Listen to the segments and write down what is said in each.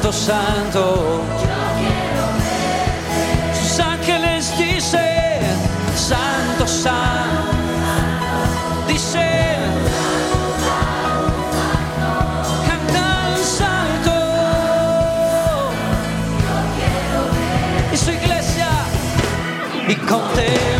santo, santo. Sus ángeles dicen, santo, santo. Dicen, cantan santo. Y su iglesia y contemplar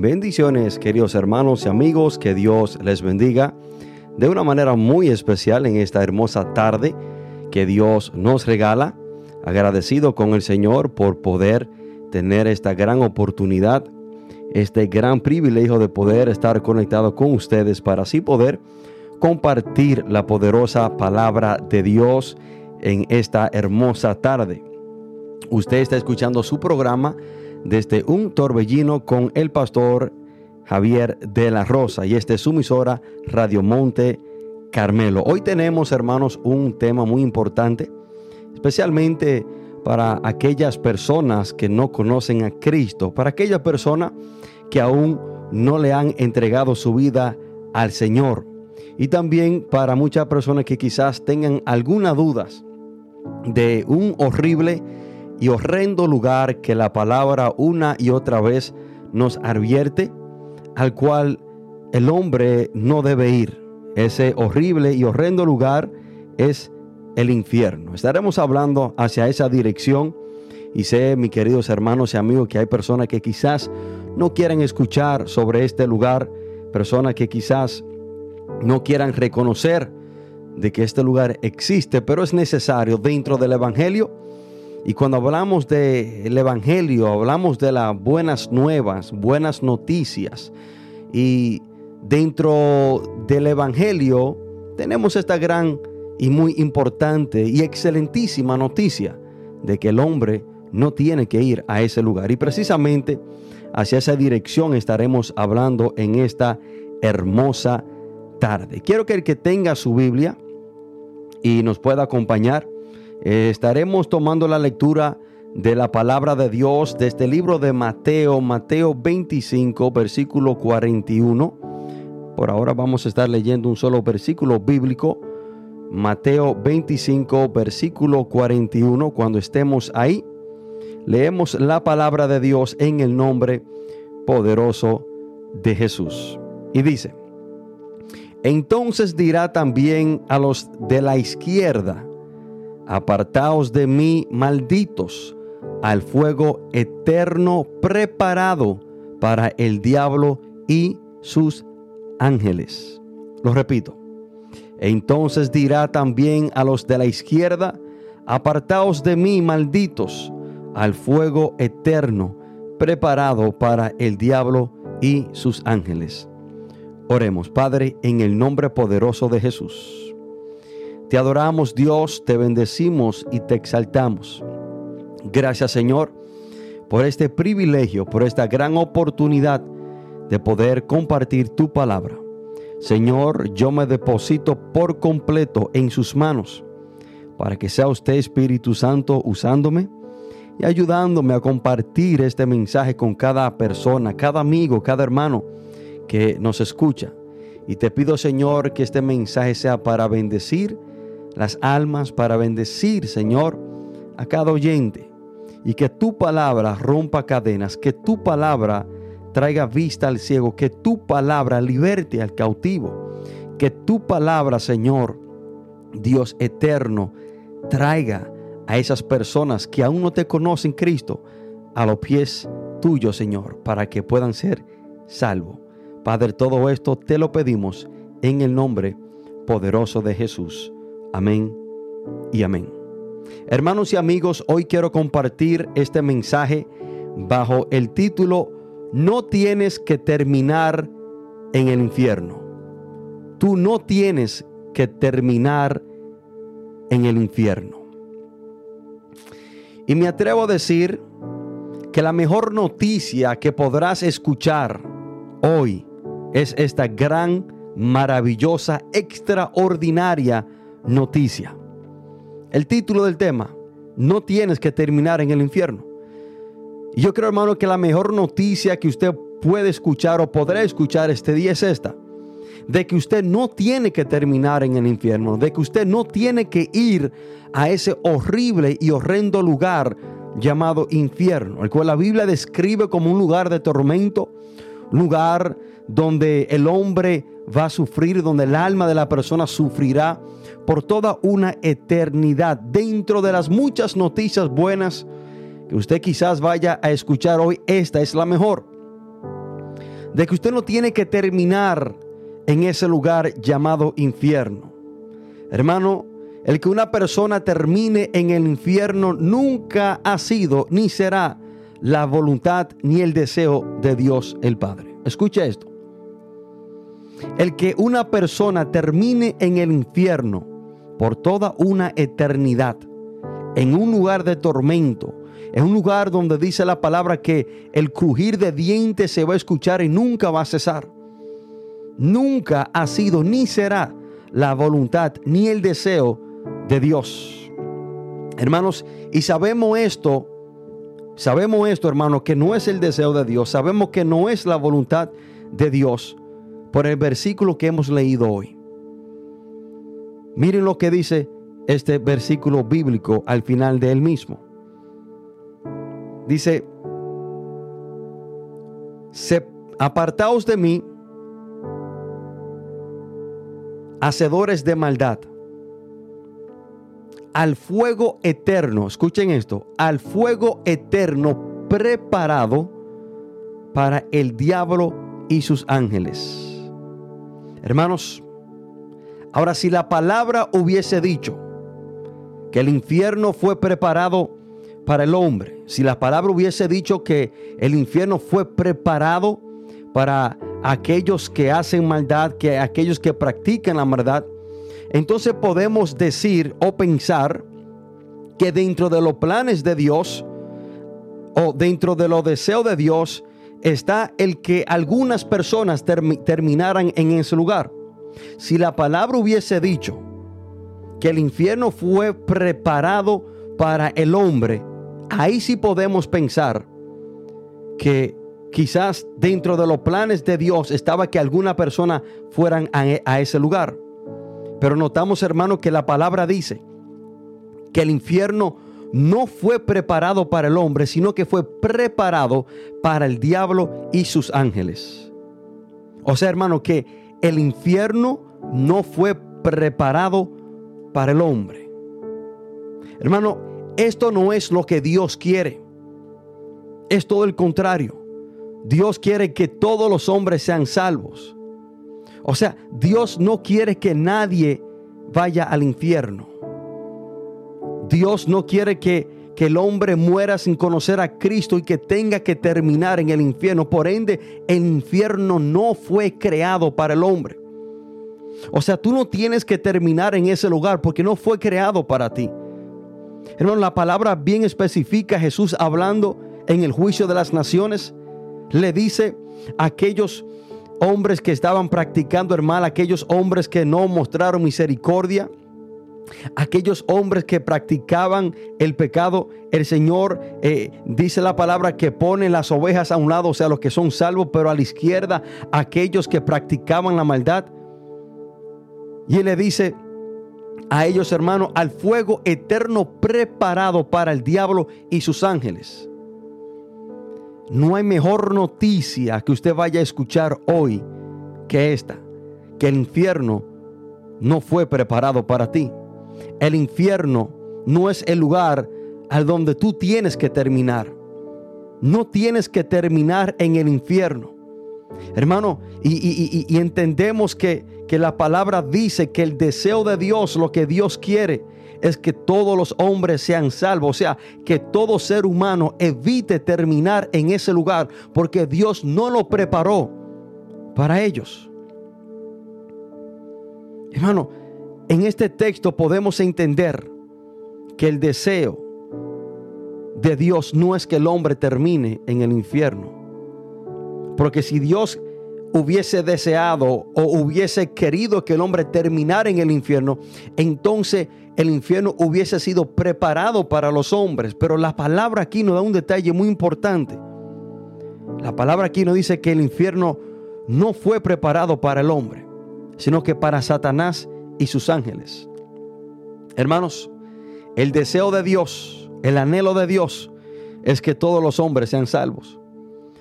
Bendiciones, queridos hermanos y amigos, que Dios les bendiga de una manera muy especial en esta hermosa tarde que Dios nos regala. Agradecido con el Señor por poder tener esta gran oportunidad, este gran privilegio de poder estar conectado con ustedes para así poder compartir la poderosa palabra de Dios en esta hermosa tarde. Usted está escuchando su programa desde un torbellino con el pastor Javier de la Rosa y este es su emisora Radio Monte Carmelo. Hoy tenemos, hermanos, un tema muy importante, especialmente para aquellas personas que no conocen a Cristo, para aquellas personas que aún no le han entregado su vida al Señor y también para muchas personas que quizás tengan algunas dudas de un horrible y horrendo lugar que la palabra una y otra vez nos advierte, al cual el hombre no debe ir. Ese horrible y horrendo lugar es el infierno. Estaremos hablando hacia esa dirección y sé, mis queridos hermanos y amigos, que hay personas que quizás no quieren escuchar sobre este lugar, personas que quizás no quieran reconocer de que este lugar existe, pero es necesario dentro del Evangelio. Y cuando hablamos del Evangelio, hablamos de las buenas nuevas, buenas noticias. Y dentro del Evangelio tenemos esta gran y muy importante y excelentísima noticia de que el hombre no tiene que ir a ese lugar. Y precisamente hacia esa dirección estaremos hablando en esta hermosa tarde. Quiero que el que tenga su Biblia y nos pueda acompañar, eh, estaremos tomando la lectura de la palabra de Dios de este libro de Mateo, Mateo 25, versículo 41. Por ahora vamos a estar leyendo un solo versículo bíblico. Mateo 25, versículo 41. Cuando estemos ahí, leemos la palabra de Dios en el nombre poderoso de Jesús. Y dice, entonces dirá también a los de la izquierda, apartaos de mí, malditos, al fuego eterno preparado para el diablo y sus ángeles. Lo repito. Entonces dirá también a los de la izquierda, apartaos de mí, malditos, al fuego eterno preparado para el diablo y sus ángeles. Oremos, Padre, en el nombre poderoso de Jesús. Te adoramos, Dios, te bendecimos y te exaltamos. Gracias, Señor, por este privilegio, por esta gran oportunidad de poder compartir tu palabra. Señor, yo me deposito por completo en sus manos para que sea usted, Espíritu Santo, usándome y ayudándome a compartir este mensaje con cada persona, cada amigo, cada hermano que nos escucha. Y te pido, Señor, que este mensaje sea para bendecir las almas, para bendecir, Señor, a cada oyente. Y que tu palabra rompa cadenas, que tu palabra traiga vista al ciego, que tu palabra liberte al cautivo, que tu palabra, Señor, Dios eterno, traiga a esas personas que aún no te conocen, Cristo, a los pies tuyos, Señor, para que puedan ser salvos. Padre, todo esto te lo pedimos en el nombre poderoso de Jesús. Amén y amén. Hermanos y amigos, hoy quiero compartir este mensaje bajo el título No tienes que terminar en el infierno. Tú no tienes que terminar en el infierno. Y me atrevo a decir que la mejor noticia que podrás escuchar hoy es esta gran, maravillosa, extraordinaria noticia. El título del tema, no tienes que terminar en el infierno. Y yo creo, hermano, que la mejor noticia que usted puede escuchar o podrá escuchar este día es esta. De que usted no tiene que terminar en el infierno. De que usted no tiene que ir a ese horrible y horrendo lugar llamado infierno. El cual la Biblia describe como un lugar de tormento. Lugar donde el hombre va a sufrir, donde el alma de la persona sufrirá por toda una eternidad. Dentro de las muchas noticias buenas que usted quizás vaya a escuchar hoy, esta es la mejor. De que usted no tiene que terminar en ese lugar llamado infierno. Hermano, el que una persona termine en el infierno nunca ha sido ni será la voluntad ni el deseo de Dios el Padre. Escucha esto. El que una persona termine en el infierno por toda una eternidad, en un lugar de tormento, en un lugar donde dice la palabra que el crujir de dientes se va a escuchar y nunca va a cesar. Nunca ha sido ni será la voluntad ni el deseo de Dios. Hermanos, y sabemos esto, sabemos esto, hermanos, que no es el deseo de Dios, sabemos que no es la voluntad de Dios por el versículo que hemos leído hoy. Miren lo que dice este versículo bíblico al final de él mismo. Dice, apartaos de mí, hacedores de maldad, al fuego eterno, escuchen esto, al fuego eterno preparado para el diablo y sus ángeles. Hermanos, ahora si la palabra hubiese dicho que el infierno fue preparado para el hombre, si la palabra hubiese dicho que el infierno fue preparado para aquellos que hacen maldad, que aquellos que practican la maldad, entonces podemos decir o pensar que dentro de los planes de Dios o dentro de los deseos de Dios está el que algunas personas terminaran en ese lugar. Si la palabra hubiese dicho que el infierno fue preparado para el hombre, ahí sí podemos pensar que quizás dentro de los planes de Dios estaba que alguna persona fueran a, a ese lugar. Pero notamos, hermano, que la palabra dice que el infierno no fue preparado para el hombre, sino que fue preparado para el diablo y sus ángeles. O sea, hermano, que el infierno no fue preparado para el hombre. Hermano, esto no es lo que Dios quiere. Es todo el contrario. Dios quiere que todos los hombres sean salvos. O sea, Dios no quiere que nadie vaya al infierno. Dios no quiere que, que, el hombre muera sin conocer a Cristo y que tenga que terminar en el infierno. Por ende, el infierno no fue creado para el hombre. O sea, tú no tienes que terminar en ese lugar porque no fue creado para ti. Hermano, la palabra bien especifica Jesús hablando en el juicio de las naciones. Le dice a aquellos hombres que estaban practicando el mal, aquellos hombres que no mostraron misericordia, aquellos hombres que practicaban el pecado, el Señor eh, dice la palabra que pone las ovejas a un lado, o sea, los que son salvos, pero a la izquierda aquellos que practicaban la maldad. Y Él le dice a ellos, hermanos, al fuego eterno preparado para el diablo y sus ángeles. No hay mejor noticia que usted vaya a escuchar hoy que esta, que el infierno no fue preparado para ti. El infierno no es el lugar al donde tú tienes que terminar. No tienes que terminar en el infierno. Hermano, y, entendemos que, que la palabra dice que el deseo de Dios, lo que Dios quiere, es que todos los hombres sean salvos. O sea, que todo ser humano evite terminar en ese lugar porque Dios no lo preparó para ellos. Hermano, en este texto podemos entender que el deseo de Dios no es que el hombre termine en el infierno. Porque si Dios hubiese deseado o hubiese querido que el hombre terminara en el infierno, entonces el infierno hubiese sido preparado para los hombres. Pero la palabra aquí nos da un detalle muy importante. La palabra aquí nos dice que el infierno no fue preparado para el hombre, sino que para Satanás y sus ángeles. Hermanos, el deseo de Dios, el anhelo de Dios es que todos los hombres sean salvos.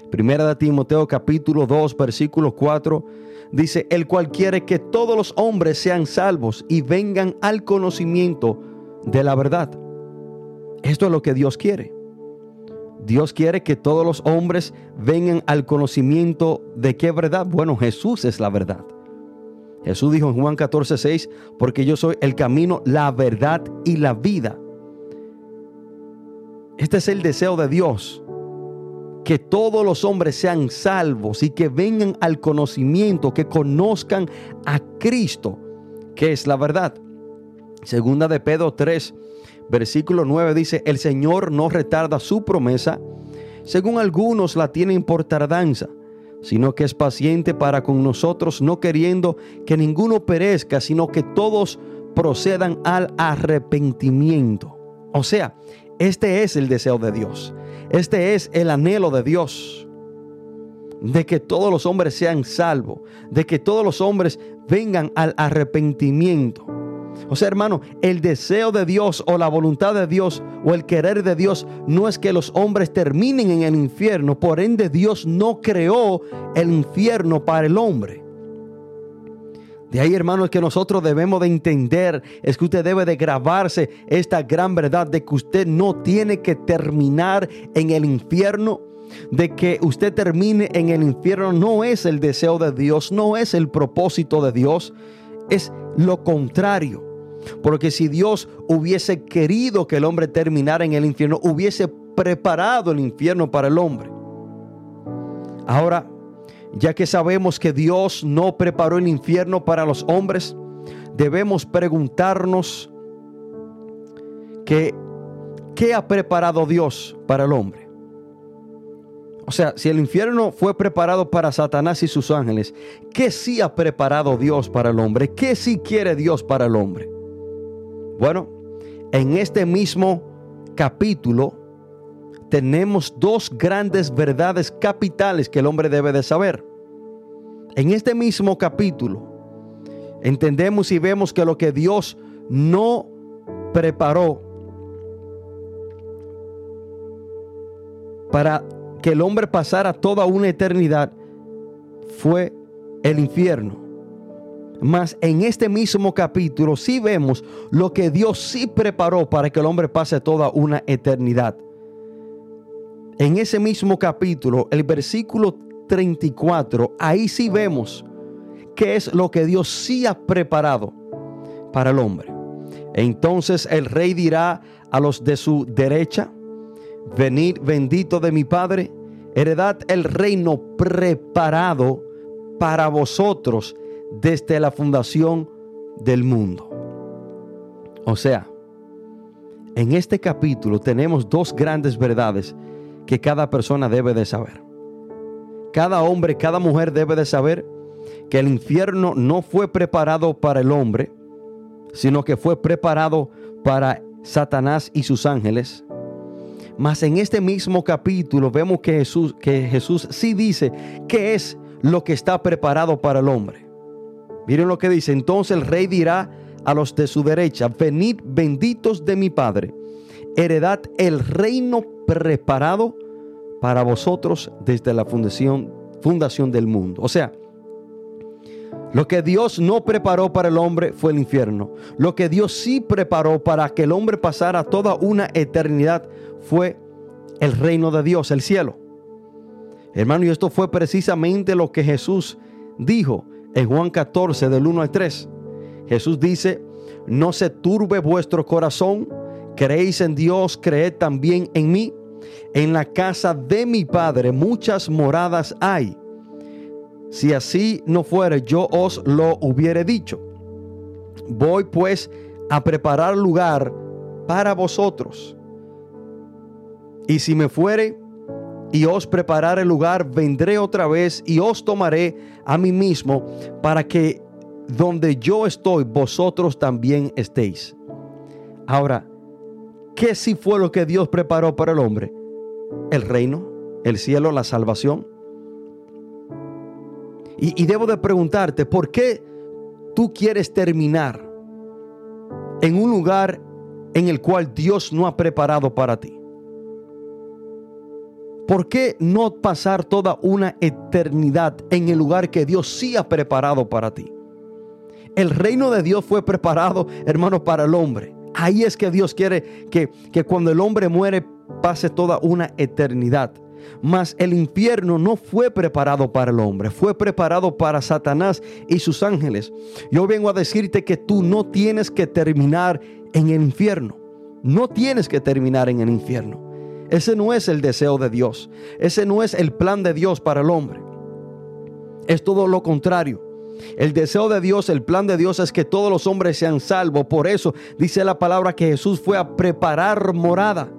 Primera de Timoteo capítulo 2 versículo 4 dice, el cual quiere que todos los hombres sean salvos y vengan al conocimiento de la verdad. Esto es lo que Dios quiere. Dios quiere que todos los hombres vengan al conocimiento de qué verdad. Bueno, Jesús es la verdad. Jesús dijo en Juan 14, 6, porque yo soy el camino, la verdad y la vida. Este es el deseo de Dios, que todos los hombres sean salvos y que vengan al conocimiento, que conozcan a Cristo, que es la verdad. Segunda de Pedro 3, versículo 9 dice, el Señor no retarda su promesa, según algunos la tienen por tardanza sino que es paciente para con nosotros, no queriendo que ninguno perezca, sino que todos procedan al arrepentimiento. O sea, este es el deseo de Dios. Este es el anhelo de Dios. De que todos los hombres sean salvos. De que todos los hombres vengan al arrepentimiento. O sea, hermano, el deseo de Dios o la voluntad de Dios o el querer de Dios no es que los hombres terminen en el infierno. Por ende, Dios no creó el infierno para el hombre. De ahí, hermano, es que nosotros debemos de entender, es que usted debe de grabarse esta gran verdad de que usted no tiene que terminar en el infierno, de que usted termine en el infierno no es el deseo de Dios, no es el propósito de Dios, es lo contrario. Porque si Dios hubiese querido que el hombre terminara en el infierno, hubiese preparado el infierno para el hombre. Ahora, ya que sabemos que Dios no preparó el infierno para los hombres, debemos preguntarnos ¿qué ha preparado Dios para el hombre? O sea, si el infierno fue preparado para Satanás y sus ángeles, ¿qué sí ha preparado Dios para el hombre? ¿Qué sí quiere Dios para el hombre? Bueno, en este mismo capítulo tenemos dos grandes verdades capitales que el hombre debe de saber. En este mismo capítulo entendemos y vemos que lo que Dios no preparó para que el hombre pasara toda una eternidad fue el infierno. Mas en este mismo capítulo sí vemos lo que Dios sí preparó para que el hombre pase toda una eternidad. En ese mismo capítulo, el versículo 34, ahí sí vemos qué es lo que Dios sí ha preparado para el hombre. Entonces el rey dirá a los de su derecha, venid bendito de mi Padre, heredad el reino preparado para vosotros desde la fundación del mundo. O sea, en este capítulo tenemos dos grandes verdades que cada persona debe de saber. Cada hombre, cada mujer debe de saber que el infierno no fue preparado para el hombre, sino que fue preparado para Satanás y sus ángeles. Mas en este mismo capítulo vemos que Jesús, que Jesús sí dice que es lo que está preparado para el hombre. Miren lo que dice. Entonces el rey dirá a los de su derecha, venid benditos de mi Padre, heredad el reino preparado para vosotros desde la fundación, fundación del mundo. O sea, lo que Dios no preparó para el hombre fue el infierno. Lo que Dios sí preparó para que el hombre pasara toda una eternidad fue el reino de Dios, el cielo. Hermano, y esto fue precisamente lo que Jesús dijo en Juan 14 del 1 al 3. Jesús dice, no se turbe vuestro corazón, creéis en Dios, creed también en mí. En la casa de mi Padre muchas moradas hay. Si así no fuere, yo os lo hubiere dicho. Voy pues a preparar lugar para vosotros. Y si me fuere y os preparare lugar, vendré otra vez y os tomaré a mí mismo para que donde yo estoy, vosotros también estéis. Ahora, ¿qué si fue lo que Dios preparó para el hombre? El reino, el cielo, la salvación. Y, y debo de preguntarte, ¿por qué tú quieres terminar en un lugar en el cual Dios no ha preparado para ti? ¿Por qué no pasar toda una eternidad en el lugar que Dios sí ha preparado para ti? El reino de Dios fue preparado, hermano, para el hombre. Ahí es que Dios quiere que, que cuando el hombre muere pase toda una eternidad. Mas el infierno no fue preparado para el hombre, fue preparado para Satanás y sus ángeles. Yo vengo a decirte que tú no tienes que terminar en el infierno. No tienes que terminar en el infierno. Ese no es el deseo de Dios. Ese no es el plan de Dios para el hombre. Es todo lo contrario. El deseo de Dios, el plan de Dios es que todos los hombres sean salvos. Por eso dice la palabra que Jesús fue a preparar morada.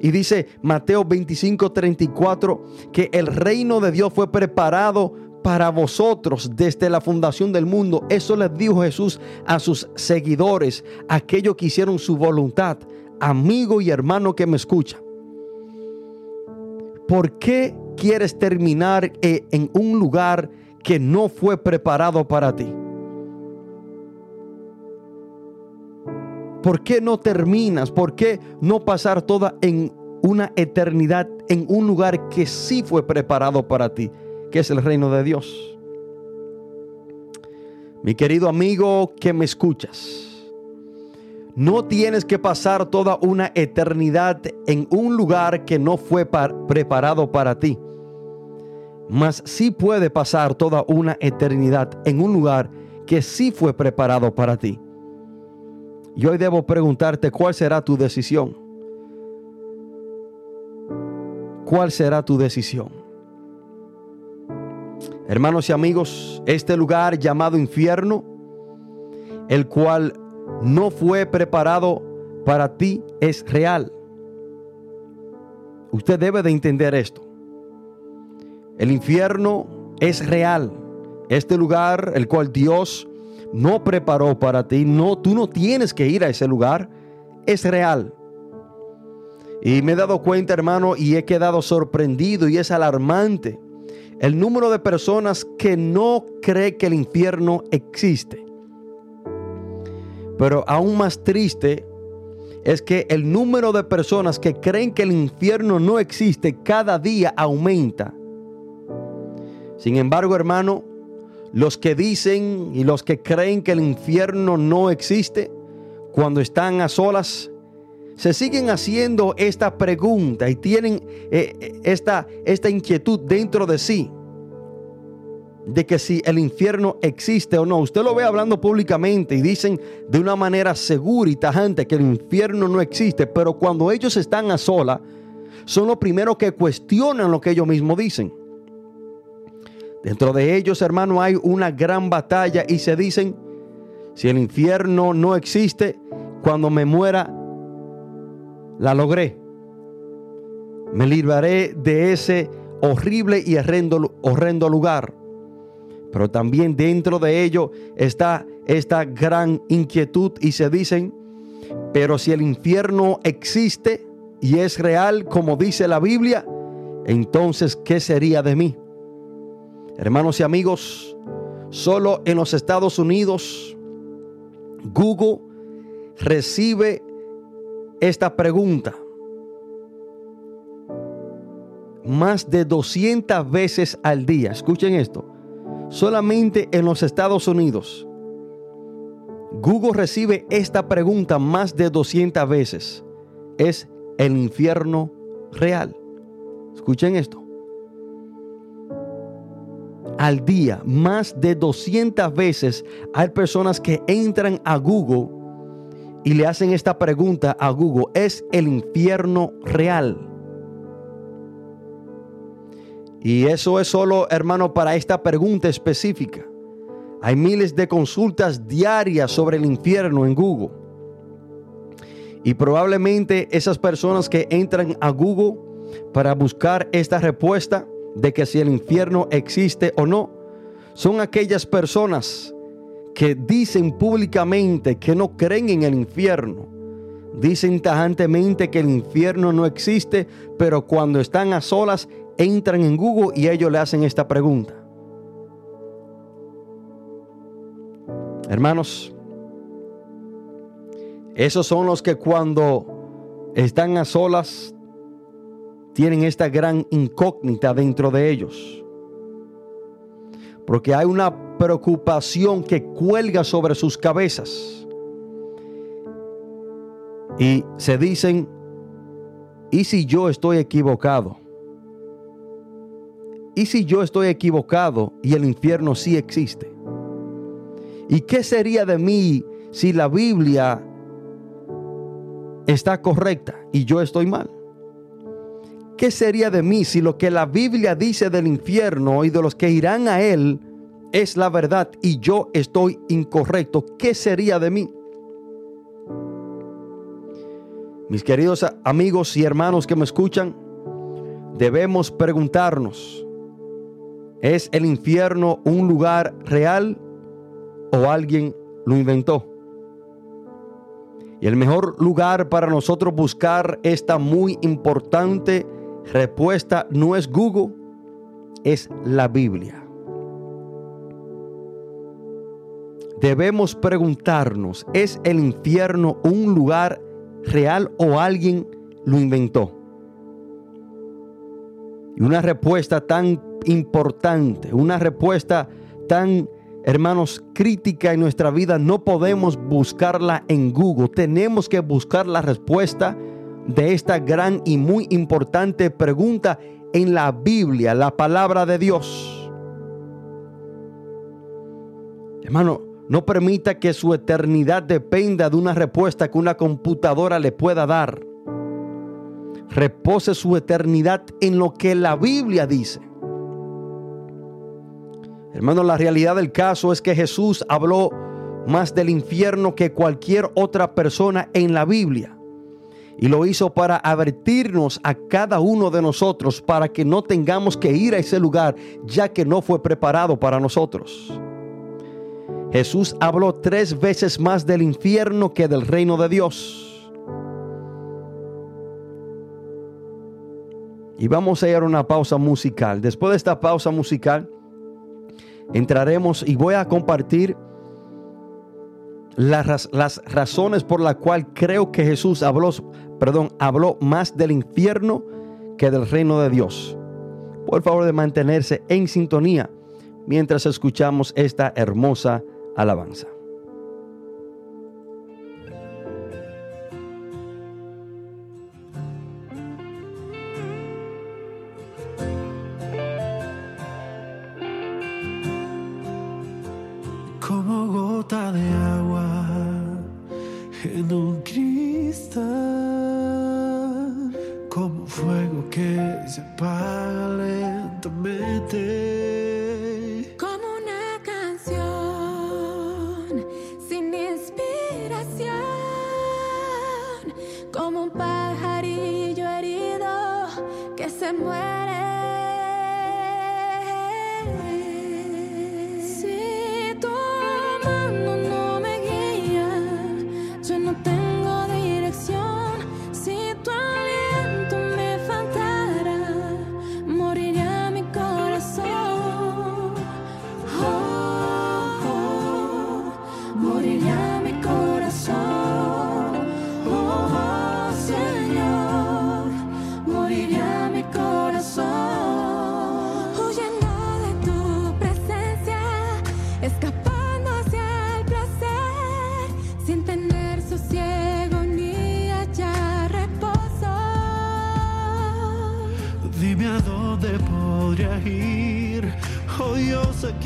Y dice Mateo 25, 34 que el reino de Dios fue preparado para vosotros desde la fundación del mundo. Eso les dijo Jesús a sus seguidores, aquellos que hicieron su voluntad amigo y hermano que me escucha, ¿por qué quieres terminar eh, en un lugar que no fue preparado para ti? ¿Por qué no terminas? ¿Por qué no pasar toda en una eternidad en un lugar que sí fue preparado para ti, que es el reino de Dios? Mi querido amigo que me escuchas, no tienes que pasar toda una eternidad en un lugar que no fue preparado para ti. Mas sí puede pasar toda una eternidad en un lugar que sí fue preparado para ti. Y hoy debo preguntarte cuál será tu decisión. ¿Cuál será tu decisión? Hermanos y amigos, este lugar llamado infierno, el cual no fue preparado para ti es real. Usted debe de entender esto. El infierno es real. Este lugar, el cual Dios no preparó para ti, no, tú no tienes que ir a ese lugar, es real. Y me he dado cuenta, hermano, y he quedado sorprendido y es alarmante el número de personas que no cree que el infierno existe. Pero aún más triste es que el número de personas que creen que el infierno no existe cada día aumenta. Sin embargo, hermano, los que dicen y los que creen que el infierno no existe, cuando están a solas, se siguen haciendo esta pregunta y tienen eh, esta, esta inquietud dentro de sí de que si el infierno existe o no. Usted lo ve hablando públicamente y dicen de una manera segura y tajante que el infierno no existe, pero cuando ellos están a sola, son los primeros que cuestionan lo que ellos mismos dicen. Dentro de ellos, hermano, hay una gran batalla y se dicen, si el infierno no existe, cuando me muera, la logré. Me libraré de ese horrible y horrendo, horrendo lugar. Pero también dentro de ello está esta gran inquietud y se dicen, pero si el infierno existe y es real como dice la Biblia, entonces ¿qué sería de mí? Hermanos y amigos, solo en los Estados Unidos Google recibe esta pregunta más de 200 veces al día. Escuchen esto. Solamente en los Estados Unidos, Google recibe esta pregunta más de 200 veces. ¿Es el infierno real? Escuchen esto. Al día, más de 200 veces hay personas que entran a Google y le hacen esta pregunta a Google. ¿Es el infierno real? Y eso es solo, hermano, para esta pregunta específica. Hay miles de consultas diarias sobre el infierno en Google. Y probablemente esas personas que entran a Google para buscar esta respuesta de que si el infierno existe o no, son aquellas personas que dicen públicamente que no creen en el infierno. Dicen tajantemente que el infierno no existe, pero cuando están a solas entran en Google y ellos le hacen esta pregunta. Hermanos, esos son los que cuando están a solas tienen esta gran incógnita dentro de ellos. Porque hay una preocupación que cuelga sobre sus cabezas. Y se dicen, ¿y si yo estoy equivocado? ¿Y si yo estoy equivocado y el infierno sí existe? ¿Y qué sería de mí si la Biblia está correcta y yo estoy mal? ¿Qué sería de mí si lo que la Biblia dice del infierno y de los que irán a él es la verdad y yo estoy incorrecto? ¿Qué sería de mí? Mis queridos amigos y hermanos que me escuchan, debemos preguntarnos, ¿Es el infierno un lugar real o alguien lo inventó? Y el mejor lugar para nosotros buscar esta muy importante respuesta no es Google, es la Biblia. Debemos preguntarnos, ¿es el infierno un lugar real o alguien lo inventó? Y una respuesta tan importante, una respuesta tan, hermanos, crítica en nuestra vida, no podemos buscarla en Google. Tenemos que buscar la respuesta de esta gran y muy importante pregunta en la Biblia, la palabra de Dios. Hermano, no permita que su eternidad dependa de una respuesta que una computadora le pueda dar. Repose su eternidad en lo que la Biblia dice. Hermano, la realidad del caso es que Jesús habló más del infierno que cualquier otra persona en la Biblia. Y lo hizo para advertirnos a cada uno de nosotros para que no tengamos que ir a ese lugar ya que no fue preparado para nosotros. Jesús habló tres veces más del infierno que del reino de Dios. Y vamos a ir a una pausa musical. Después de esta pausa musical, entraremos y voy a compartir las, las razones por las cuales creo que Jesús habló, perdón, habló más del infierno que del reino de Dios. Por favor de mantenerse en sintonía mientras escuchamos esta hermosa alabanza. Se apaga lentamente. Como una canción sin inspiración, como un pajarillo herido que se muere.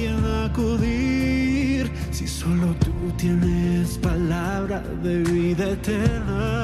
Acudir. Si solo tú tienes palabra de vida eterna.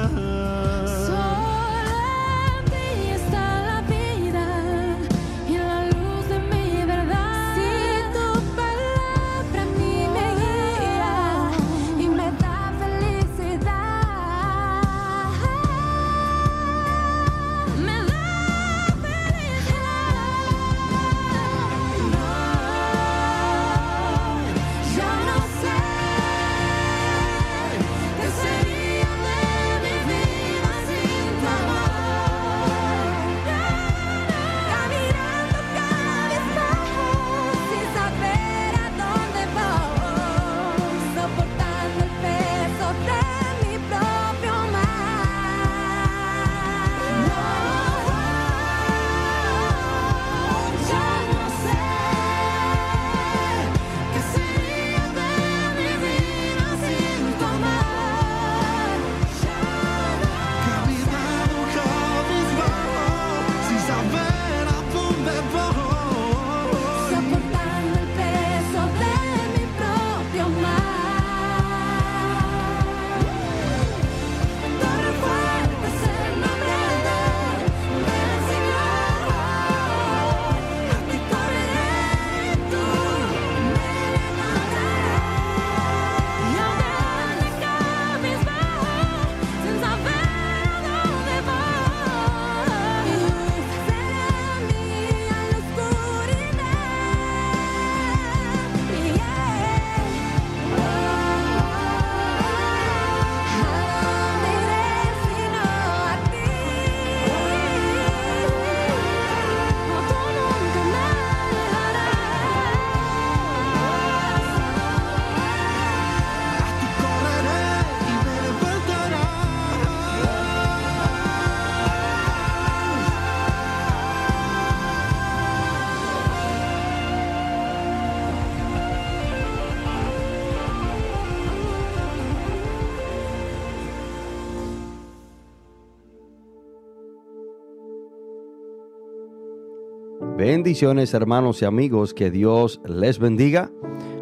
Bendiciones hermanos y amigos, que Dios les bendiga.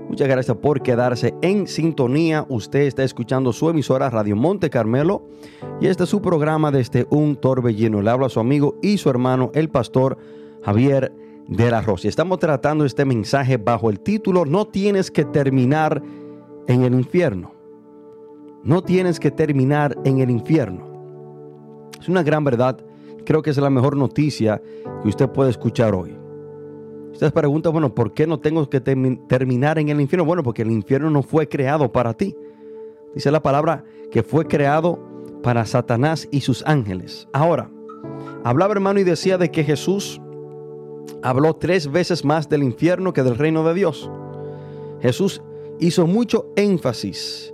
Muchas gracias por quedarse en sintonía. Usted está escuchando su emisora Radio Monte Carmelo y este es su programa desde un torbellino. Le habla a su amigo y su hermano, el pastor Javier de la Rosa. Estamos tratando este mensaje bajo el título No tienes que terminar en el infierno. No tienes que terminar en el infierno. Es una gran verdad. Creo que es la mejor noticia que usted puede escuchar hoy. Usted pregunta, bueno, ¿por qué no tengo que termi- terminar en el infierno? Bueno, porque el infierno no fue creado para ti. Dice la palabra que fue creado para Satanás y sus ángeles. Ahora, hablaba hermano y decía de que Jesús habló tres veces más del infierno que del reino de Dios. Jesús hizo mucho énfasis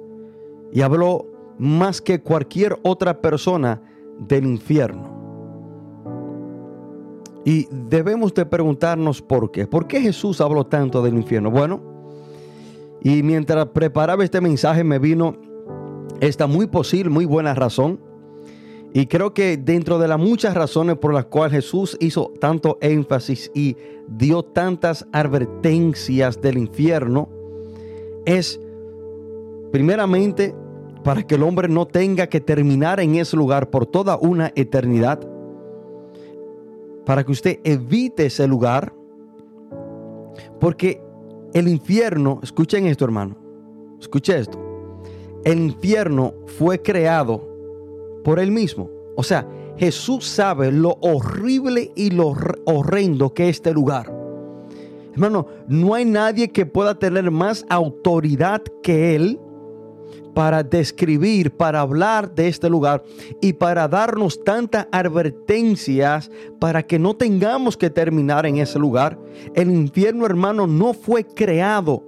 y habló más que cualquier otra persona del infierno. Y debemos de preguntarnos por qué. ¿Por qué Jesús habló tanto del infierno? Bueno, y mientras preparaba este mensaje me vino esta muy posible, muy buena razón. Y creo que dentro de las muchas razones por las cuales Jesús hizo tanto énfasis y dio tantas advertencias del infierno, es primeramente para que el hombre no tenga que terminar en ese lugar por toda una eternidad, para que usted evite ese lugar, porque el infierno, escuchen esto hermano, escuche esto, el infierno fue creado por él mismo. O sea, Jesús sabe lo horrible y lo horrendo que es este lugar. Hermano, no hay nadie que pueda tener más autoridad que Él para describir, para hablar de este lugar y para darnos tantas advertencias para que no tengamos que terminar en ese lugar. El infierno, hermano, no fue creado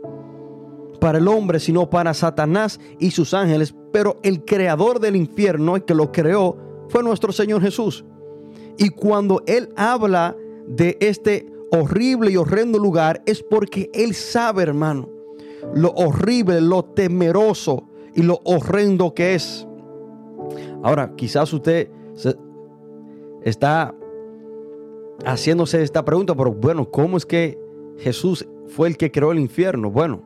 para el hombre, sino para Satanás y sus ángeles. Pero el creador del infierno, el que lo creó, fue nuestro Señor Jesús. Y cuando Él habla de este horrible y horrendo lugar, es porque Él sabe, hermano, lo horrible, lo temeroso y lo horrendo que es. Ahora, quizás usted está haciéndose esta pregunta, pero bueno, ¿cómo es que Jesús fue el que creó el infierno? Bueno,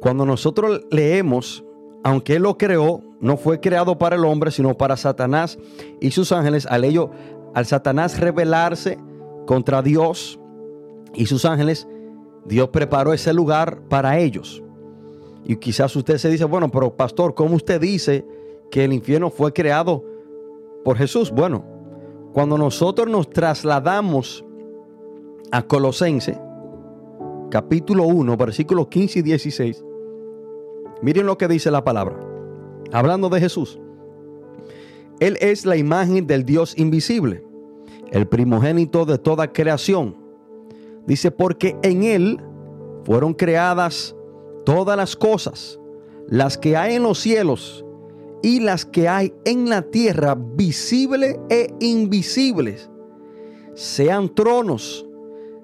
cuando nosotros leemos, aunque Él lo creó, no fue creado para el hombre, sino para Satanás y sus ángeles. Al ello, al Satanás rebelarse contra Dios y sus ángeles, Dios preparó ese lugar para ellos. Y quizás usted se dice, bueno, pero pastor, ¿cómo usted dice que el infierno fue creado por Jesús? Bueno, cuando nosotros nos trasladamos a Colosense, capítulo 1, versículos 15 y 16, Miren lo que dice la palabra. Hablando de Jesús. Él es la imagen del Dios invisible, el primogénito de toda creación. Dice, porque en Él fueron creadas todas las cosas, las que hay en los cielos y las que hay en la tierra, visibles e invisibles, sean tronos,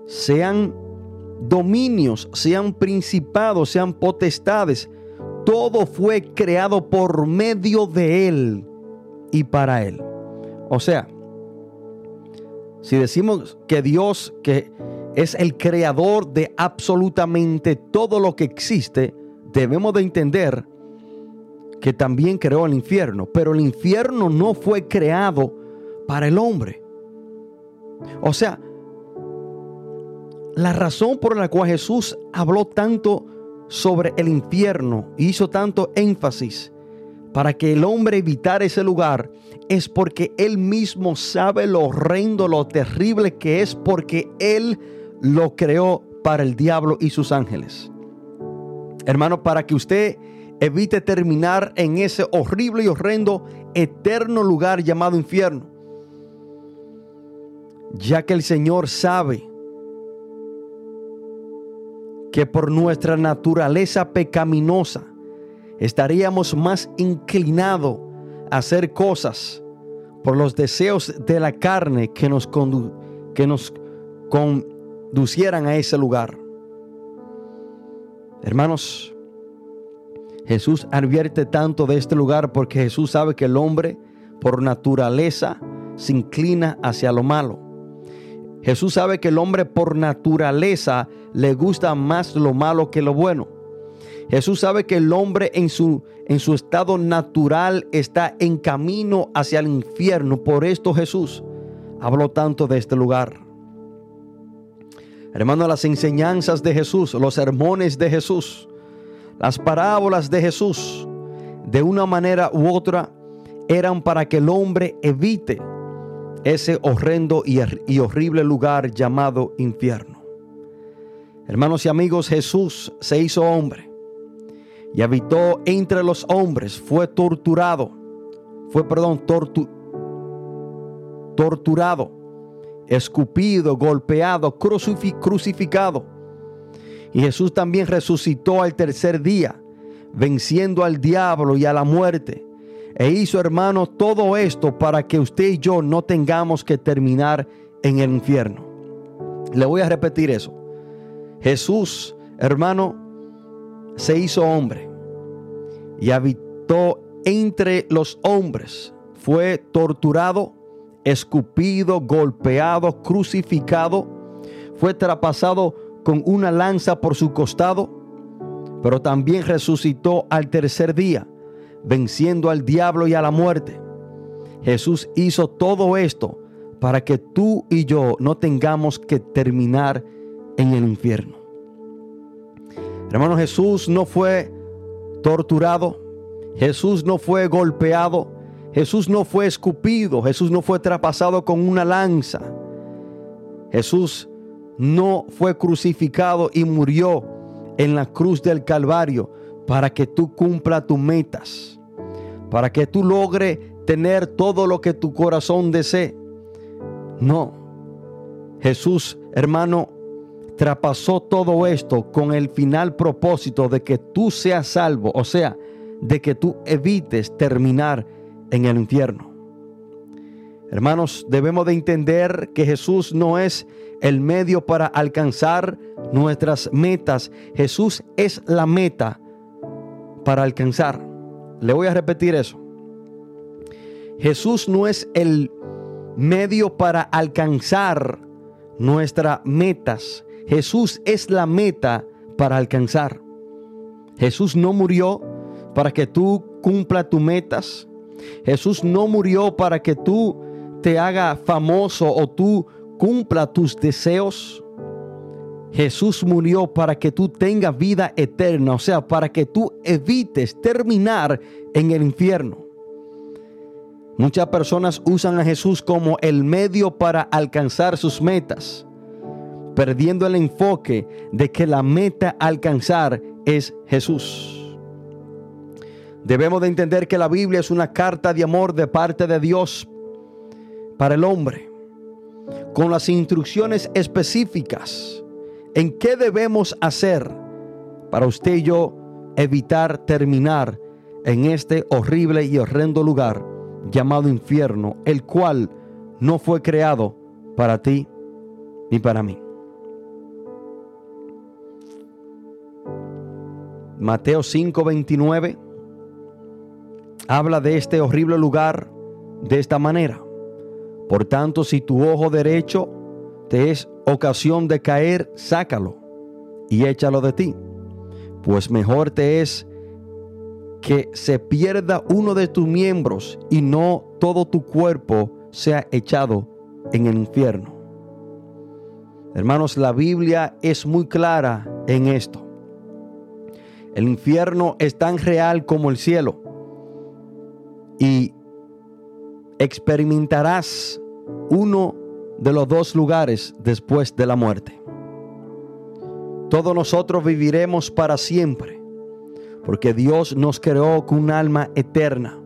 sean dominios, sean principados, sean potestades, todo fue creado por medio de Él y para Él. O sea, si decimos que Dios que es el creador de absolutamente todo lo que existe, debemos de entender que también creó el infierno, pero el infierno no fue creado para el hombre. O sea, la razón por la cual Jesús habló tanto sobre el infierno hizo tanto énfasis para que el hombre evitara ese lugar es porque él mismo sabe lo horrendo, lo terrible que es porque él lo creó para el diablo y sus ángeles. Hermano, para que usted evite terminar en ese horrible y horrendo eterno lugar llamado infierno, ya que el Señor sabe que por nuestra naturaleza pecaminosa estaríamos más inclinados a hacer cosas por los deseos de la carne que nos, que nos conducieran a ese lugar. Hermanos, Jesús advierte tanto de este lugar porque Jesús sabe que el hombre por naturaleza se inclina hacia lo malo. Jesús sabe que el hombre por naturaleza le gusta más lo malo que lo bueno. Jesús sabe que el hombre en su, en su estado natural está en camino hacia el infierno. Por esto Jesús habló tanto de este lugar. Hermano, las enseñanzas de Jesús, los sermones de Jesús, las parábolas de Jesús, de una manera u otra, eran para que el hombre evite ese horrendo y, horrible lugar llamado infierno. Hermanos y amigos, Jesús se hizo hombre y habitó entre los hombres, fue torturado, fue, perdón, tortu torturado, escupido, golpeado, crucifi- crucificado. Y Jesús también resucitó al tercer día, venciendo al diablo y a la muerte. E hizo, hermano, todo esto para que usted y yo no tengamos que terminar en el infierno. Le voy a repetir eso. Jesús, hermano, se hizo hombre y habitó entre los hombres. Fue torturado, escupido, golpeado, crucificado. Fue traspasado con una lanza por su costado, pero también resucitó al tercer día, venciendo al diablo y a la muerte. Jesús hizo todo esto para que tú y yo no tengamos que terminar en el infierno. Hermano, Jesús no fue torturado, Jesús no fue golpeado, Jesús no fue escupido, Jesús no fue traspasado con una lanza. Jesús no fue crucificado y murió en la cruz del Calvario para que tú cumpla tus metas, para que tú logre tener todo lo que tu corazón desee. No, Jesús, hermano, traspasó todo esto con el final propósito de que tú seas salvo, o sea, de que tú evites terminar en el infierno. Hermanos, debemos de entender que Jesús no es el medio para alcanzar nuestras metas. Jesús es la meta para alcanzar. Le voy a repetir eso. Jesús no es el medio para alcanzar nuestras metas. Jesús es la meta para alcanzar. Jesús no murió para que tú cumpla tus metas. Jesús no murió para que tú te haga famoso o tú cumpla tus deseos. Jesús murió para que tú tengas vida eterna, o sea, para que tú evites terminar en el infierno. Muchas personas usan a Jesús como el medio para alcanzar sus metas, perdiendo el enfoque de que la meta a alcanzar es Jesús. Debemos de entender que la Biblia es una carta de amor de parte de Dios para el hombre, con las instrucciones específicas en qué debemos hacer para usted y yo evitar terminar en este horrible y horrendo lugar llamado infierno, el cual no fue creado para ti ni para mí. Mateo 5:29 habla de este horrible lugar de esta manera. Por tanto, si tu ojo derecho te es ocasión de caer, sácalo y échalo de ti. Pues mejor te es que se pierda uno de tus miembros y no todo tu cuerpo sea echado en el infierno. Hermanos, la Biblia es muy clara en esto. El infierno es tan real como el cielo y experimentarás uno de los dos lugares después de la muerte. Todos nosotros viviremos para siempre, porque Dios nos creó con un alma eterna.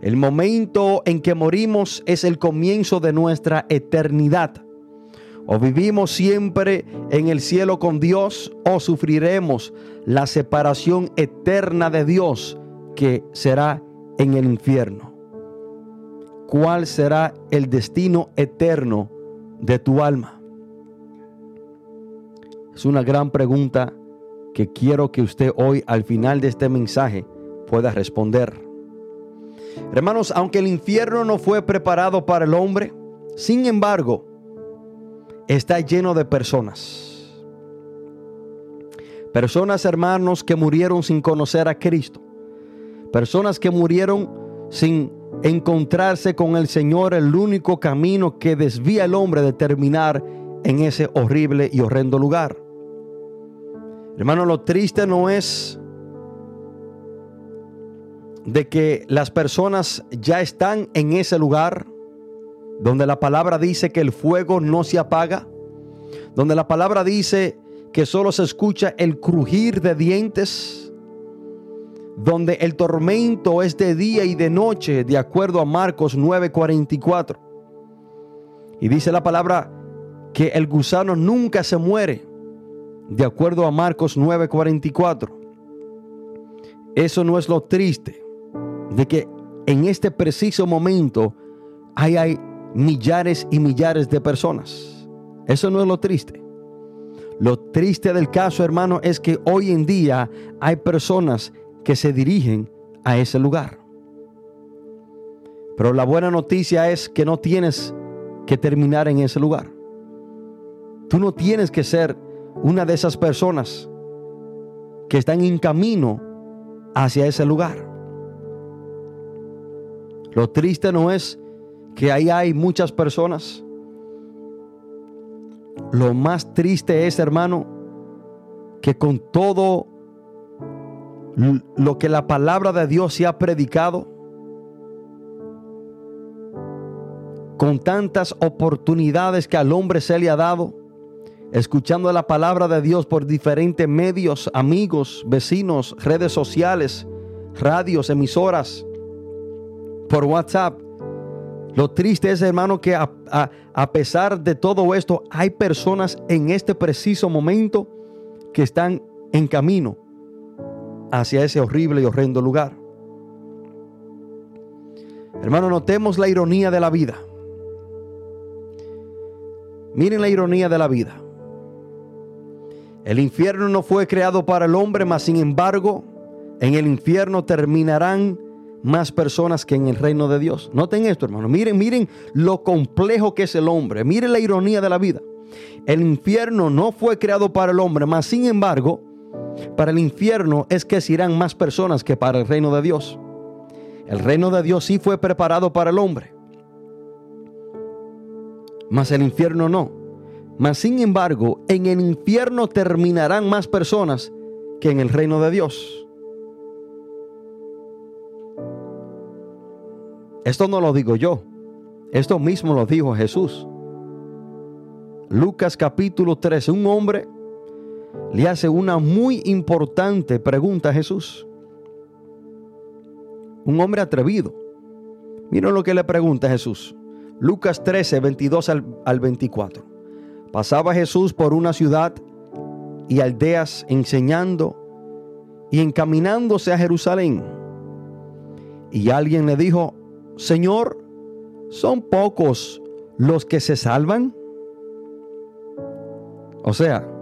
El momento en que morimos es el comienzo de nuestra eternidad. O vivimos siempre en el cielo con Dios o sufriremos la separación eterna de Dios que será en el infierno. ¿Cuál será el destino eterno de tu alma? Es una gran pregunta que quiero que usted hoy al final de este mensaje pueda responder. Hermanos, aunque el infierno no fue preparado para el hombre, sin embargo, está lleno de personas. Personas, hermanos, que murieron sin conocer a Cristo. Personas que murieron sin encontrarse con el Señor, el único camino que desvía al hombre de terminar en ese horrible y horrendo lugar. Hermano, lo triste no es de que las personas ya están en ese lugar donde la palabra dice que el fuego no se apaga, donde la palabra dice que solo se escucha el crujir de dientes, donde el tormento es de día y de noche, de acuerdo a Marcos 9:44. Y dice la palabra que el gusano nunca se muere, de acuerdo a Marcos 9:44. Eso no es lo triste, de que en este preciso momento hay, hay millares y millares de personas. Eso no es lo triste. Lo triste del caso, hermano, es que hoy en día hay personas que se dirigen a ese lugar. Pero la buena noticia es que no tienes que terminar en ese lugar. Tú no tienes que ser una de esas personas que están en camino hacia ese lugar. Lo triste no es que ahí hay muchas personas. Lo más triste es, hermano, que con todo lo que la palabra de Dios se ha predicado, con tantas oportunidades que al hombre se le ha dado, escuchando la palabra de Dios por diferentes medios, amigos, vecinos, redes sociales, radios, emisoras, por WhatsApp. Lo triste es, hermano, que a, pesar de todo esto, hay personas en este preciso momento que están en camino hacia ese horrible y horrendo lugar. Hermano, notemos la ironía de la vida. Miren la ironía de la vida. El infierno no fue creado para el hombre, mas sin embargo, en el infierno terminarán más personas que en el reino de Dios. Noten esto, hermano. Miren, miren lo complejo que es el hombre. Miren la ironía de la vida. El infierno no fue creado para el hombre, mas sin embargo, para el infierno es que se irán más personas que para el reino de Dios. El reino de Dios sí fue preparado para el hombre, mas el infierno no. Mas sin embargo, en el infierno terminarán más personas que en el reino de Dios. Esto no lo digo yo. Esto mismo lo dijo Jesús. Lucas capítulo 13. Un hombre le hace una muy importante pregunta a Jesús. Un hombre atrevido. Miren lo que le pregunta a Jesús. Lucas 13, 22 al, al 24. Pasaba Jesús por una ciudad y aldeas enseñando y encaminándose a Jerusalén. Y alguien le dijo, Señor, ¿son pocos los que se salvan? O sea,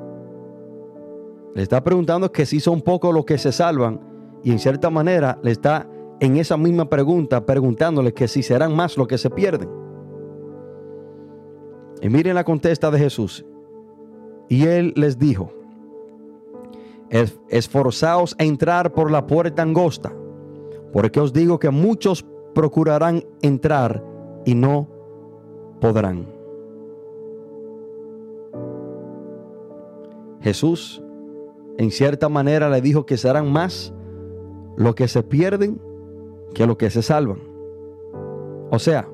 le está preguntando que si son pocos los que se salvan y en cierta manera le está en esa misma pregunta preguntándole que si serán más los que se pierden. Y miren la contesta de Jesús. Y él les dijo, esforzaos a entrar por la puerta angosta, porque os digo que muchos procurarán entrar y no podrán. Jesús en cierta manera le dijo que serán más los que se pierden que los que se salvan. O sea,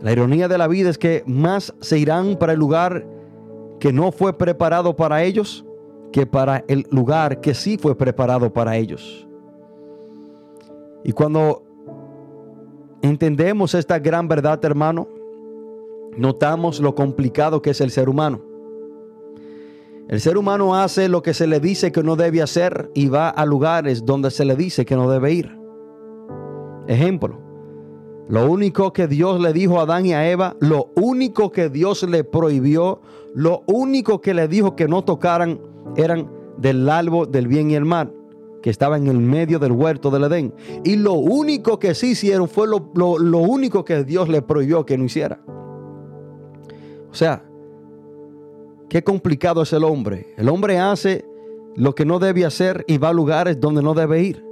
la ironía de la vida es que más se irán para el lugar que no fue preparado para ellos que para el lugar que sí fue preparado para ellos. Y cuando entendemos esta gran verdad, hermano, notamos lo complicado que es el ser humano. El ser humano hace lo que se le dice que no debe hacer y va a lugares donde se le dice que no debe ir. Ejemplo, lo único que Dios le dijo a Adán y a Eva, lo único que Dios le prohibió, lo único que le dijo que no tocaran eran del árbol del bien y el mal, que estaba en el medio del huerto del Edén. Y lo único que sí hicieron fue lo, lo, lo único que Dios le prohibió que no hiciera. O sea, qué complicado es el hombre. El hombre hace lo que no debe hacer y va a lugares donde no debe ir.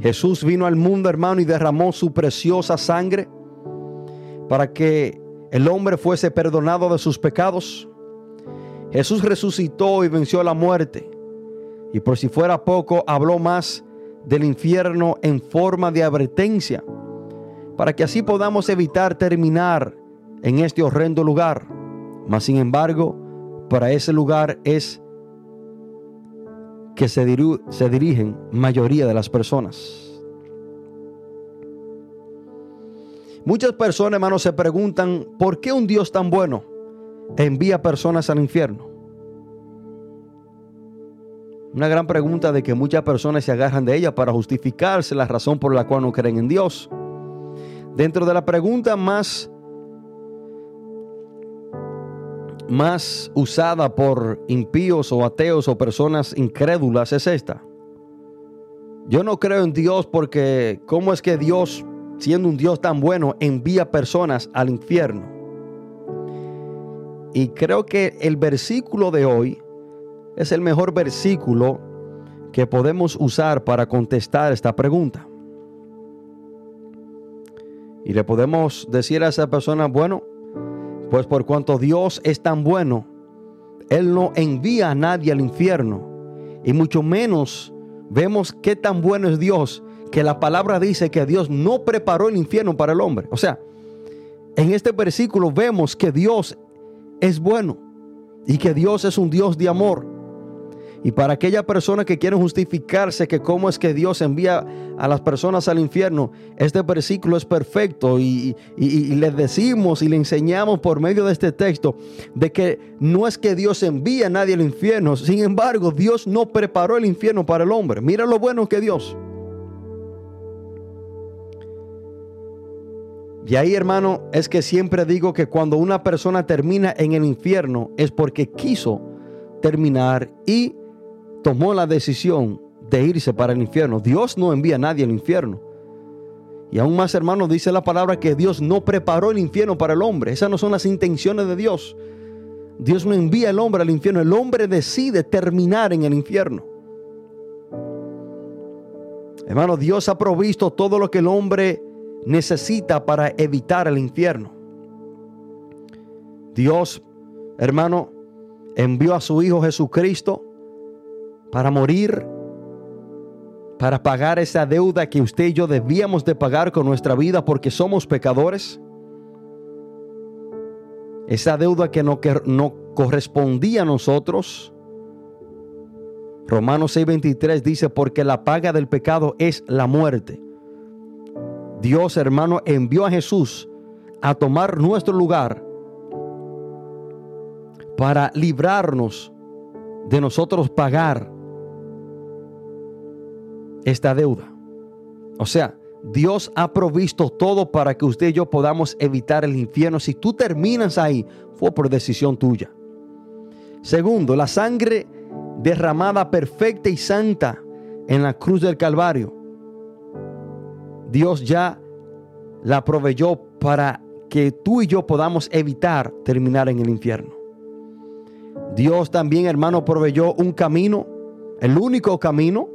Jesús vino al mundo, hermano, y derramó su preciosa sangre para que el hombre fuese perdonado de sus pecados. Jesús resucitó y venció la muerte. Y por si fuera poco, habló más del infierno en forma de advertencia, para que así podamos evitar terminar en este horrendo lugar. Mas sin embargo, para ese lugar es que se, diru- se dirigen mayoría de las personas. Muchas personas, hermanos, se preguntan, ¿por qué un Dios tan bueno envía personas al infierno? Una gran pregunta de que muchas personas se agarran de ella para justificarse la razón por la cual no creen en Dios. Dentro de la pregunta más más usada por impíos o ateos o personas incrédulas es esta. Yo no creo en Dios porque ¿cómo es que Dios, siendo un Dios tan bueno, envía personas al infierno? Y creo que el versículo de hoy es el mejor versículo que podemos usar para contestar esta pregunta. Y le podemos decir a esa persona, bueno, pues por cuanto Dios es tan bueno, Él no envía a nadie al infierno. Y mucho menos vemos qué tan bueno es Dios, que la palabra dice que Dios no preparó el infierno para el hombre. O sea, en este versículo vemos que Dios es bueno y que Dios es un Dios de amor. Y para aquella persona que quiere justificarse que cómo es que Dios envía a las personas al infierno, este versículo es perfecto y, y, les decimos y le enseñamos por medio de este texto de que no es que Dios envía a nadie al infierno, sin embargo Dios no preparó el infierno para el hombre. Mira lo bueno que Dios. Y ahí, hermano, es que siempre digo que cuando una persona termina en el infierno es porque quiso terminar y tomó la decisión de irse para el infierno. Dios no envía a nadie al infierno. Y aún más, hermano, dice la palabra que Dios no preparó el infierno para el hombre. Esas no son las intenciones de Dios. Dios no envía al hombre al infierno. El hombre decide terminar en el infierno. Hermano, Dios ha provisto todo lo que el hombre necesita para evitar el infierno. Dios, hermano, envió a su Hijo Jesucristo para morir, para pagar esa deuda que usted y yo debíamos de pagar con nuestra vida porque somos pecadores. Esa deuda que no, que no correspondía a nosotros. Romanos 6:23 dice, porque la paga del pecado es la muerte. Dios hermano envió a Jesús a tomar nuestro lugar para librarnos de nosotros pagar esta deuda. O sea, Dios ha provisto todo para que usted y yo podamos evitar el infierno. Si tú terminas ahí, fue por decisión tuya. Segundo, la sangre derramada perfecta y santa en la cruz del Calvario. Dios ya la proveyó para que tú y yo podamos evitar terminar en el infierno. Dios también, hermano, proveyó un camino, el único camino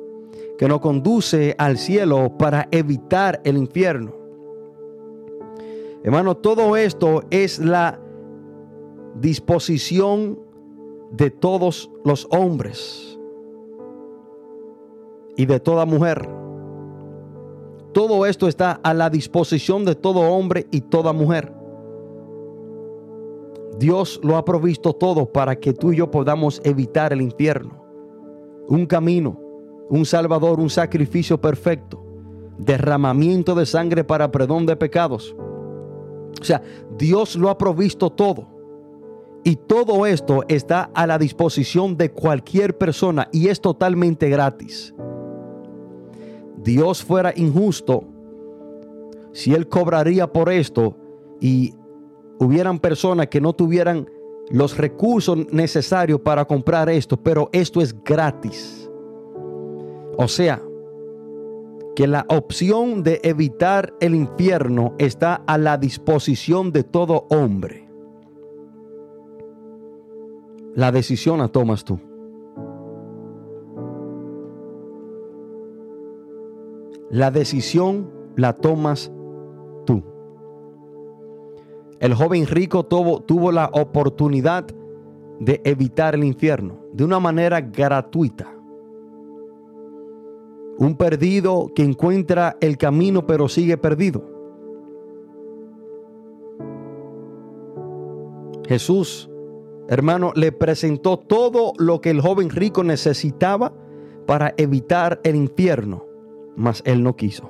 que nos conduce al cielo para evitar el infierno. Hermano, todo esto es la disposición de todos los hombres y de toda mujer. Todo esto está a la disposición de todo hombre y toda mujer. Dios lo ha provisto todo para que tú y yo podamos evitar el infierno. Un camino, un Salvador, un sacrificio perfecto, derramamiento de sangre para perdón de pecados. O sea, Dios lo ha provisto todo. Y todo esto está a la disposición de cualquier persona y es totalmente gratis. Dios fuera injusto si Él cobraría por esto y hubieran personas que no tuvieran los recursos necesarios para comprar esto, pero esto es gratis. O sea, que la opción de evitar el infierno está a la disposición de todo hombre. La decisión la tomas tú. La decisión la tomas tú. El joven rico tuvo, tuvo la oportunidad de evitar el infierno de una manera gratuita. Un perdido que encuentra el camino pero sigue perdido. Jesús, hermano, le presentó todo lo que el joven rico necesitaba para evitar el infierno, mas él no quiso.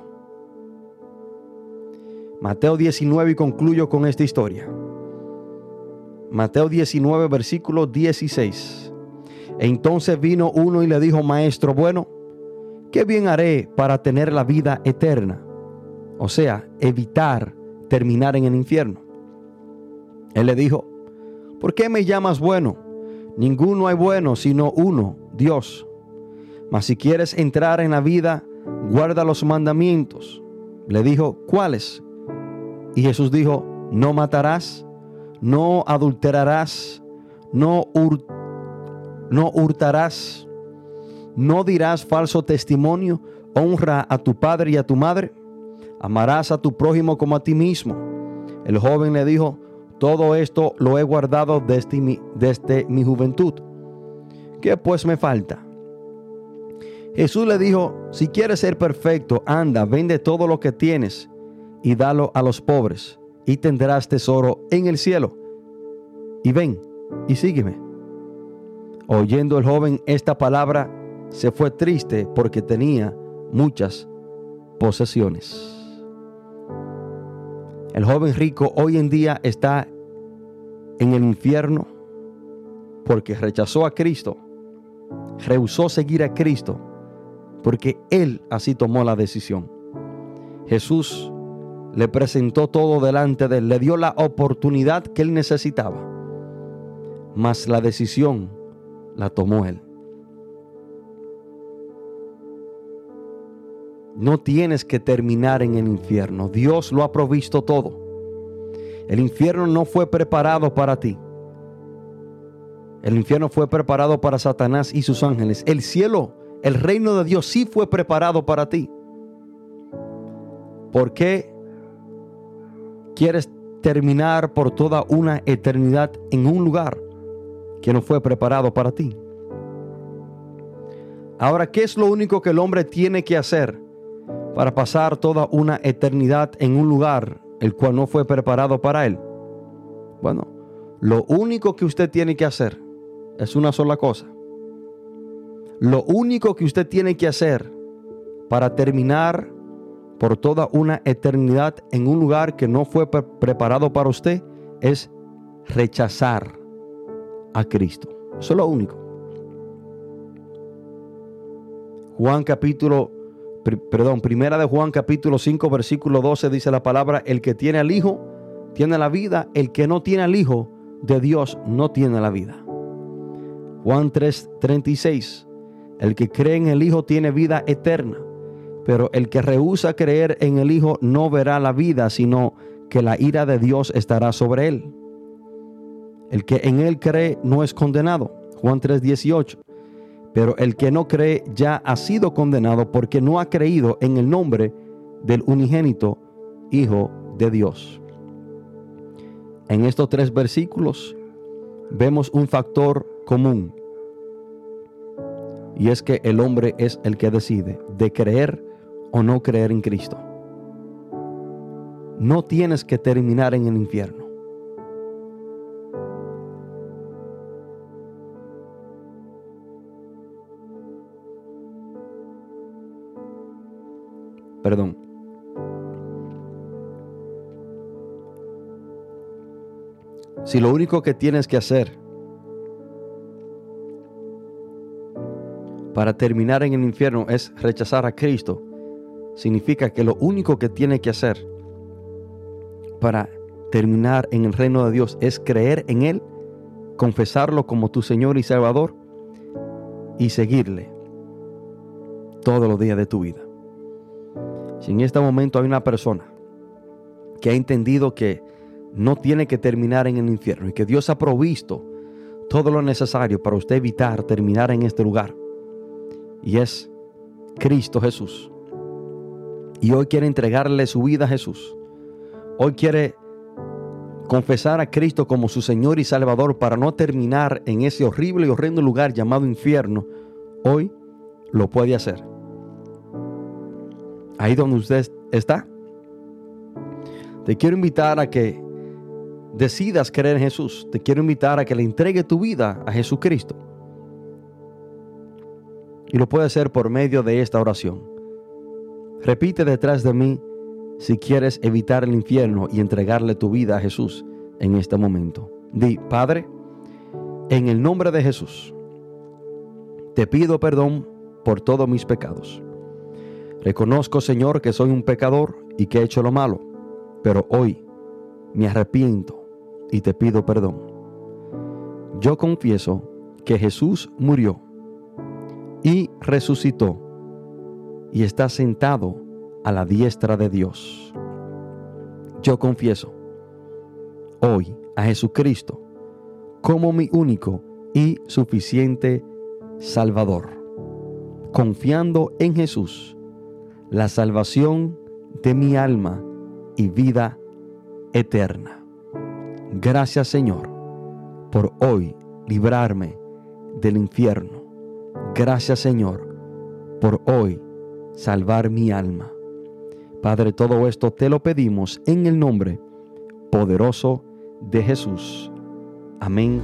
Mateo 19 y concluyo con esta historia. Mateo 19, versículo 16. Entonces vino uno y le dijo, Maestro, bueno, ¿qué bien haré para tener la vida eterna? O sea, evitar terminar en el infierno. Él le dijo, ¿por qué me llamas bueno? Ninguno hay bueno sino uno, Dios. Mas si quieres entrar en la vida, guarda los mandamientos. Le dijo, ¿cuáles? Y Jesús dijo, no matarás, no adulterarás, no, no hurtarás, no dirás falso testimonio, honra a tu padre y a tu madre, amarás a tu prójimo como a ti mismo. El joven le dijo, todo esto lo he guardado desde mi, desde mi juventud. ¿Qué pues me falta? Jesús le dijo, si quieres ser perfecto, anda, vende todo lo que tienes y dalo a los pobres, y tendrás tesoro en el cielo. Y ven y sígueme. Oyendo el joven esta palabra, se fue triste porque tenía muchas posesiones. El joven rico hoy en día está en el infierno porque rechazó a Cristo, rehusó seguir a Cristo, porque él así tomó la decisión. Jesús le presentó todo delante de él, le dio la oportunidad que él necesitaba, mas la decisión la tomó él. No tienes que terminar en el infierno. Dios lo ha provisto todo. El infierno no fue preparado para ti. El infierno fue preparado para Satanás y sus ángeles. El cielo, el reino de Dios sí fue preparado para ti. ¿Por qué quieres terminar por toda una eternidad en un lugar que no fue preparado para ti? Ahora, ¿qué es lo único que el hombre tiene que hacer para pasar toda una eternidad en un lugar el cual no fue preparado para él? Bueno, lo único que usted tiene que hacer es una sola cosa. Lo único que usted tiene que hacer para terminar por toda una eternidad en un lugar que no fue pre- preparado para usted es rechazar a Cristo. Eso es lo único. Juan capítulo, perdón, primera de Juan capítulo 5 versículo 12 dice la palabra, el que tiene al Hijo tiene la vida, el que no tiene al Hijo de Dios no tiene la vida. Juan 3:36, el que cree en el Hijo tiene vida eterna, pero el que rehúsa creer en el Hijo no verá la vida, sino que la ira de Dios estará sobre él. El que en él cree no es condenado. Juan 3:18. Pero el que no cree ya ha sido condenado porque no ha creído en el nombre del unigénito Hijo de Dios. En estos tres versículos vemos un factor común. Y es que el hombre es el que decide de creer o no creer en Cristo. No tienes que terminar en el infierno. Perdón. Si lo único que tienes que hacer para terminar en el infierno es rechazar a Cristo, significa que lo único que tiene que hacer para terminar en el reino de Dios es creer en Él, confesarlo como tu Señor y Salvador y seguirle todos los días de tu vida. Si en este momento hay una persona que ha entendido que no tiene que terminar en el infierno y que Dios ha provisto todo lo necesario para usted evitar terminar en este lugar, y es Cristo Jesús. Y hoy quiere entregarle su vida a Jesús. Hoy quiere confesar a Cristo como su Señor y Salvador para no terminar en ese horrible y horrendo lugar llamado infierno. Hoy lo puede hacer. Ahí donde usted está. Te quiero invitar a que decidas creer en Jesús. Te quiero invitar a que le entregue tu vida a Jesucristo. Y lo puede hacer por medio de esta oración. Repite detrás de mí, si quieres evitar el infierno y entregarle tu vida a Jesús en este momento. Di, Padre, en el nombre de Jesús, te pido perdón por todos mis pecados. Reconozco, Señor, que soy un pecador y que he hecho lo malo, pero hoy me arrepiento y te pido perdón. Yo confieso que Jesús murió y resucitó y está sentado a la diestra de Dios. Yo confieso hoy a Jesucristo como mi único y suficiente Salvador, confiando en Jesús, la salvación de mi alma y vida eterna. Gracias Señor por hoy librarme del infierno. Gracias Señor por hoy salvar mi alma. Padre, todo esto te lo pedimos en el nombre poderoso de Jesús. Amén.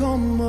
Come.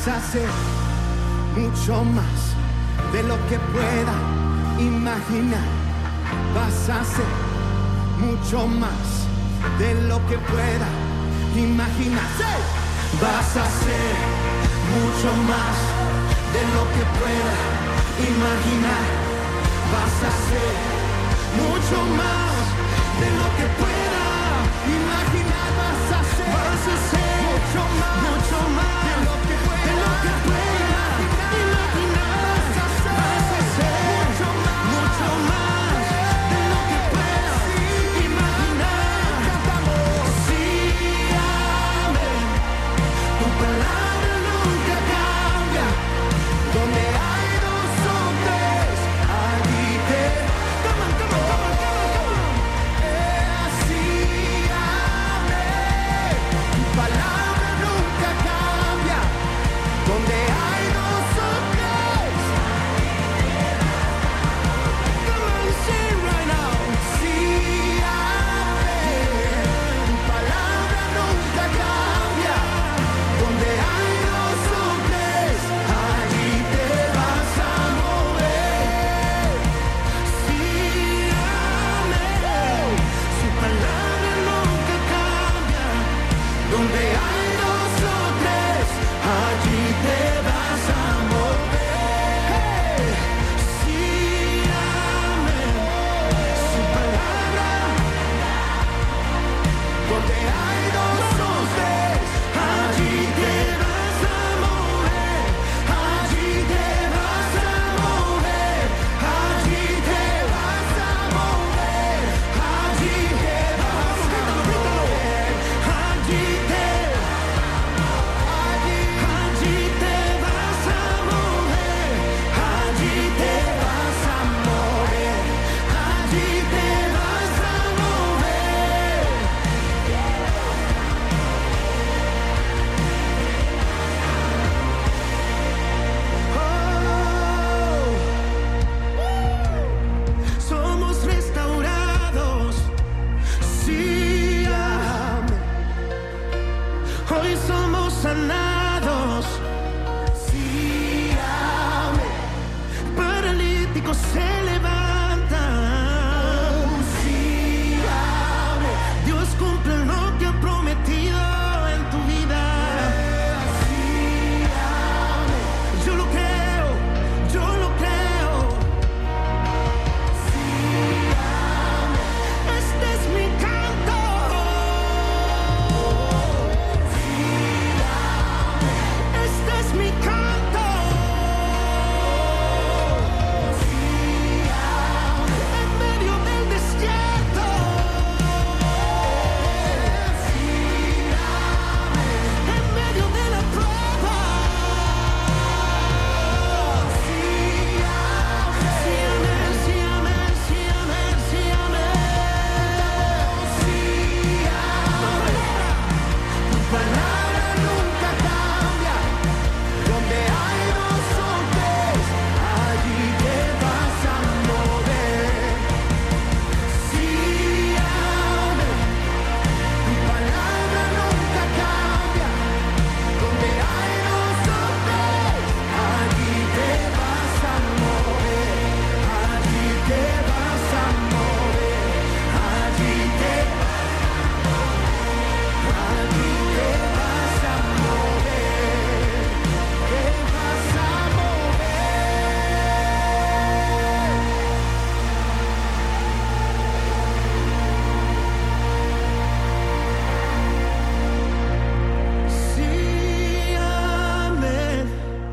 puedes hacer mucho más de lo que pueda imaginar. Vas a hacer mucho más de lo que pueda imaginar. Vas a hacer mucho más de lo que pueda imaginar. Vas a hacer mucho más de lo que pueda imaginar. Vas a hacer, mucho más, mucho más. Could